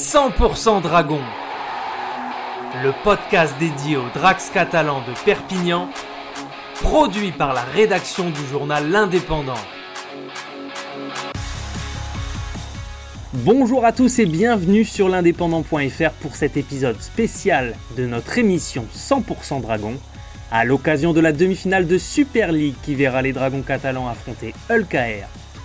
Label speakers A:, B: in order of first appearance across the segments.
A: 100% Dragon, le podcast dédié aux Drax catalans de Perpignan, produit par la rédaction du journal L'Indépendant. Bonjour à tous et bienvenue sur l'indépendant.fr pour cet épisode spécial de notre émission 100% Dragon, à l'occasion de la demi-finale de Super League qui verra les Dragons catalans affronter Hulk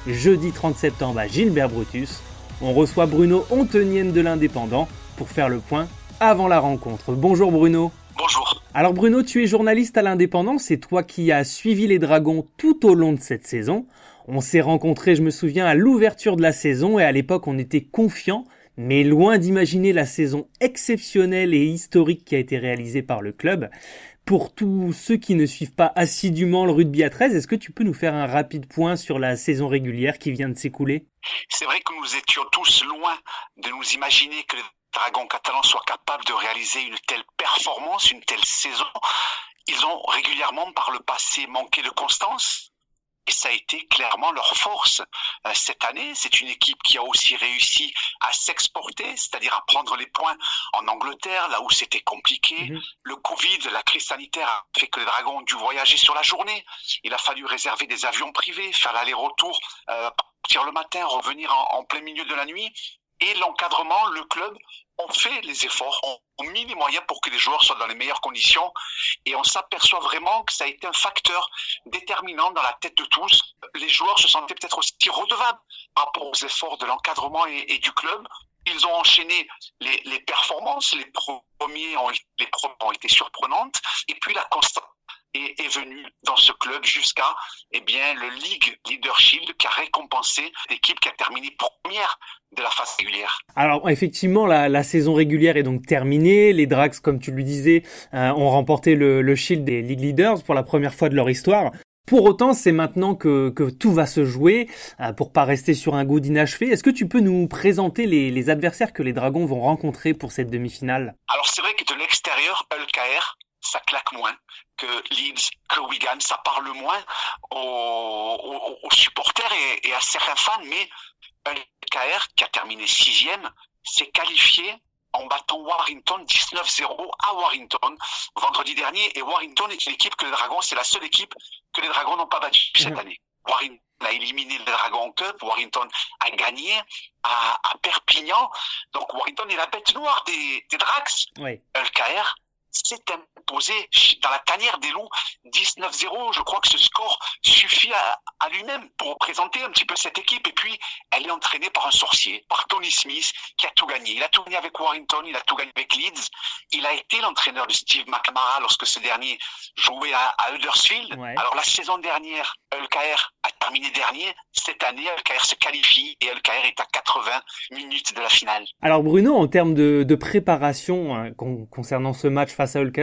A: jeudi 30 septembre à Gilbert Brutus on reçoit Bruno Ontenienne de l'Indépendant pour faire le point avant la rencontre. Bonjour Bruno.
B: Bonjour.
A: Alors Bruno, tu es journaliste à l'Indépendant, c'est toi qui as suivi les Dragons tout au long de cette saison. On s'est rencontrés, je me souviens, à l'ouverture de la saison et à l'époque on était confiants, mais loin d'imaginer la saison exceptionnelle et historique qui a été réalisée par le club. Pour tous ceux qui ne suivent pas assidûment le rugby à 13, est-ce que tu peux nous faire un rapide point sur la saison régulière qui vient de s'écouler?
B: C'est vrai que nous étions tous loin de nous imaginer que les Dragons catalans soient capables de réaliser une telle performance, une telle saison. Ils ont régulièrement par le passé manqué de constance, et ça a été clairement leur force euh, cette année. C'est une équipe qui a aussi réussi à s'exporter, c'est-à-dire à prendre les points en Angleterre, là où c'était compliqué. Mhm. Le Covid, la crise sanitaire a fait que les Dragons ont dû voyager sur la journée. Il a fallu réserver des avions privés, faire l'aller-retour, euh, partir le matin, revenir en plein milieu de la nuit. Et l'encadrement, le club ont fait les efforts, ont, mis les moyens pour que les joueurs soient dans les meilleures conditions. Et on s'aperçoit vraiment que ça a été un facteur déterminant dans la tête de tous. Les joueurs se sentaient peut-être aussi redevables par rapport aux efforts de l'encadrement et, du club. Ils ont enchaîné les, performances. Les premiers ont, les premiers ont été surprenantes. Et puis la constante est, venu dans ce club jusqu'à eh bien le League Leadership qui a récompensé l'équipe qui a terminé première de la phase régulière.
A: Alors effectivement, la, saison régulière est donc terminée. Les Drax, comme tu le disais, euh, ont remporté le, Shield des League Leaders pour la première fois de leur histoire. Pour autant, c'est maintenant que, tout va se jouer, euh, pour pas rester sur un goût d'inachevé. Est-ce que tu peux nous présenter les, les, adversaires que les Dragons vont rencontrer pour cette demi-finale?
B: Alors c'est vrai que de l'extérieur, LKR ça claque moins que Leeds, que Wigan, ça parle moins aux, supporters et, à certains fans, mais LKR, qui a terminé sixième, s'est qualifié en battant Warrington 19-0 à Warrington vendredi dernier. Et Warrington est une équipe que les Dragons, c'est la seule équipe que les Dragons n'ont pas battue cette année. Warrington a éliminé les Dragons Cup, Warrington a gagné à, Perpignan. Donc Warrington est la bête noire des, des Drax. LKR s'est imposé dans la tanière des loups 19-0. Je crois que ce score suffit à, à lui-même pour présenter un petit peu cette équipe. Et puis, elle est entraînée par un sorcier, par Tony Smith, qui a tout gagné. Il a tout gagné avec Warrington, il a tout gagné avec Leeds. Il a été l'entraîneur de Steve McNamara lorsque ce dernier jouait à, à Huddersfield. Alors, la saison dernière, LKR terminé dernier. Cette année, LKR se qualifie et LKR est à 80 minutes de la finale.
A: Alors, Bruno, en termes de, de préparation hein, concernant ce match face à Hull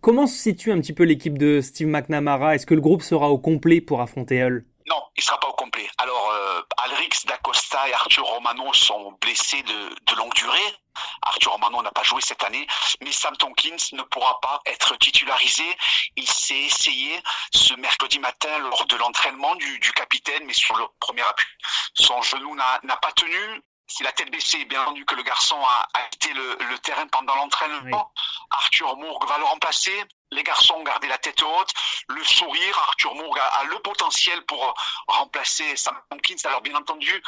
A: Comment se situe un petit peu l'équipe de Steve McNamara? Est-ce que le groupe sera au complet pour affronter Hull?
B: Non, il sera pas au complet. Alors, euh, Alrix D'Acosta et Arthur Romano sont blessés de, longue durée. Arthur Romano n'a pas joué cette année, mais Sam Tompkins ne pourra pas être titularisé. Il s'est essayé ce mercredi matin lors de l'entraînement du, capitaine, mais sur le premier appui. Son genou n'a pas tenu si la tête baissée, bien entendu que le garçon a, quitté le, terrain pendant l'entraînement. Arthur Mourgue va le remplacer. Les garçons ont gardé la tête haute, le sourire. Arthur Mourgue a, le potentiel pour remplacer Sam Tompkins. Alors bien entendu,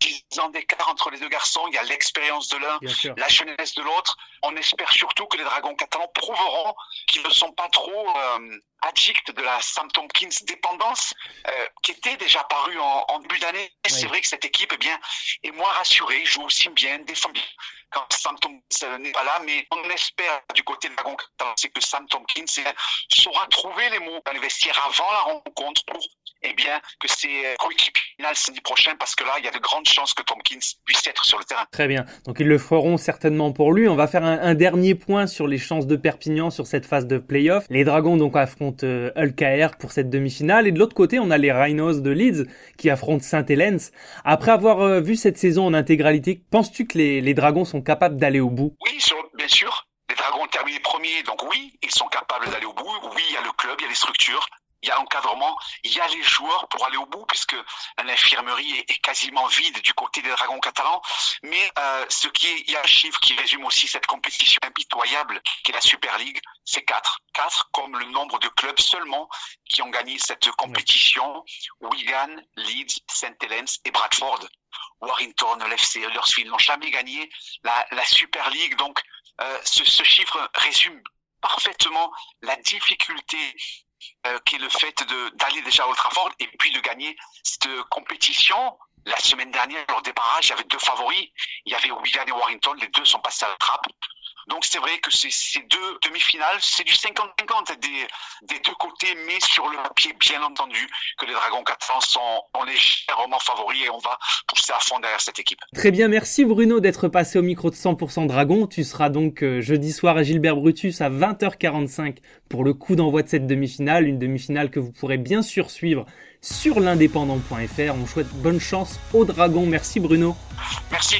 B: 10 ans d'écart entre les deux garçons. Il y a l'expérience de l'un, la jeunesse de l'autre. On espère surtout que les Dragons catalans prouveront qu'ils ne sont pas trop euh, addicts de la Sam Tompkins dépendance euh, qui était déjà apparue en, début d'année. C'est vrai que cette équipe eh bien, est moins rassurée, joue aussi bien, défend bien quand Sam Tompkins n'est pas là, mais on espère du côté de Dragon catalan, c'est que Sam Tompkins saura trouver les mots dans vestiaires avant la rencontre pour eh bien, que c'est coéquipiers final samedi prochain parce que là, il y a de grandes chances que Tompkins puisse être sur le terrain.
A: Très bien. Donc ils le feront certainement pour lui. On va faire un, dernier point sur les chances de Perpignan sur cette phase de playoff. Les Dragons donc affrontent euh, pour cette demi-finale et de l'autre côté, on a les Rhinos de Leeds qui affrontent Saint-Helens. Après avoir euh, vu cette saison en intégralité, penses-tu que les, les Dragons sont capables d'aller au bout?
B: Oui, bien sûr. Terminé premiers, donc oui, ils sont capables d'aller au bout. Oui, il y a le club, il y a les structures il y a l'encadrement, il y a les joueurs pour aller au bout, puisque l'infirmerie est, quasiment vide du côté des Dragons catalans. Mais euh, ce qui est, il y a un chiffre qui résume aussi cette compétition impitoyable qui est la Super League, c'est 4. 4 comme le nombre de clubs seulement qui ont gagné cette compétition. Wigan, Leeds, St. Helens et Bradford. Warrington, l'FC Huddersfield n'ont jamais gagné la, Super League. Donc, euh, ce, chiffre résume parfaitement la difficulté euh, qui est le fait d'aller déjà à Old et puis de gagner cette compétition. La semaine dernière, lors des barrages, il y avait deux favoris. Il y avait Wigan et Warrington. Les deux sont passés à la trappe. Donc c'est vrai que ces deux demi-finales, c'est du 50-50 des, des, deux côtés, mais sur le papier, bien entendu, que les Dragons 400 sont légèrement favoris et on va pousser à fond derrière cette équipe.
A: Très bien, merci Bruno d'être passé au micro de 100% Dragon. Tu seras donc euh, jeudi soir à Gilbert Brutus à 20h45 pour le coup d'envoi de cette demi-finale, une demi-finale que vous pourrez bien sûr suivre sur l'indépendant.fr. On souhaite bonne chance aux Dragons. Merci Bruno.
B: Merci.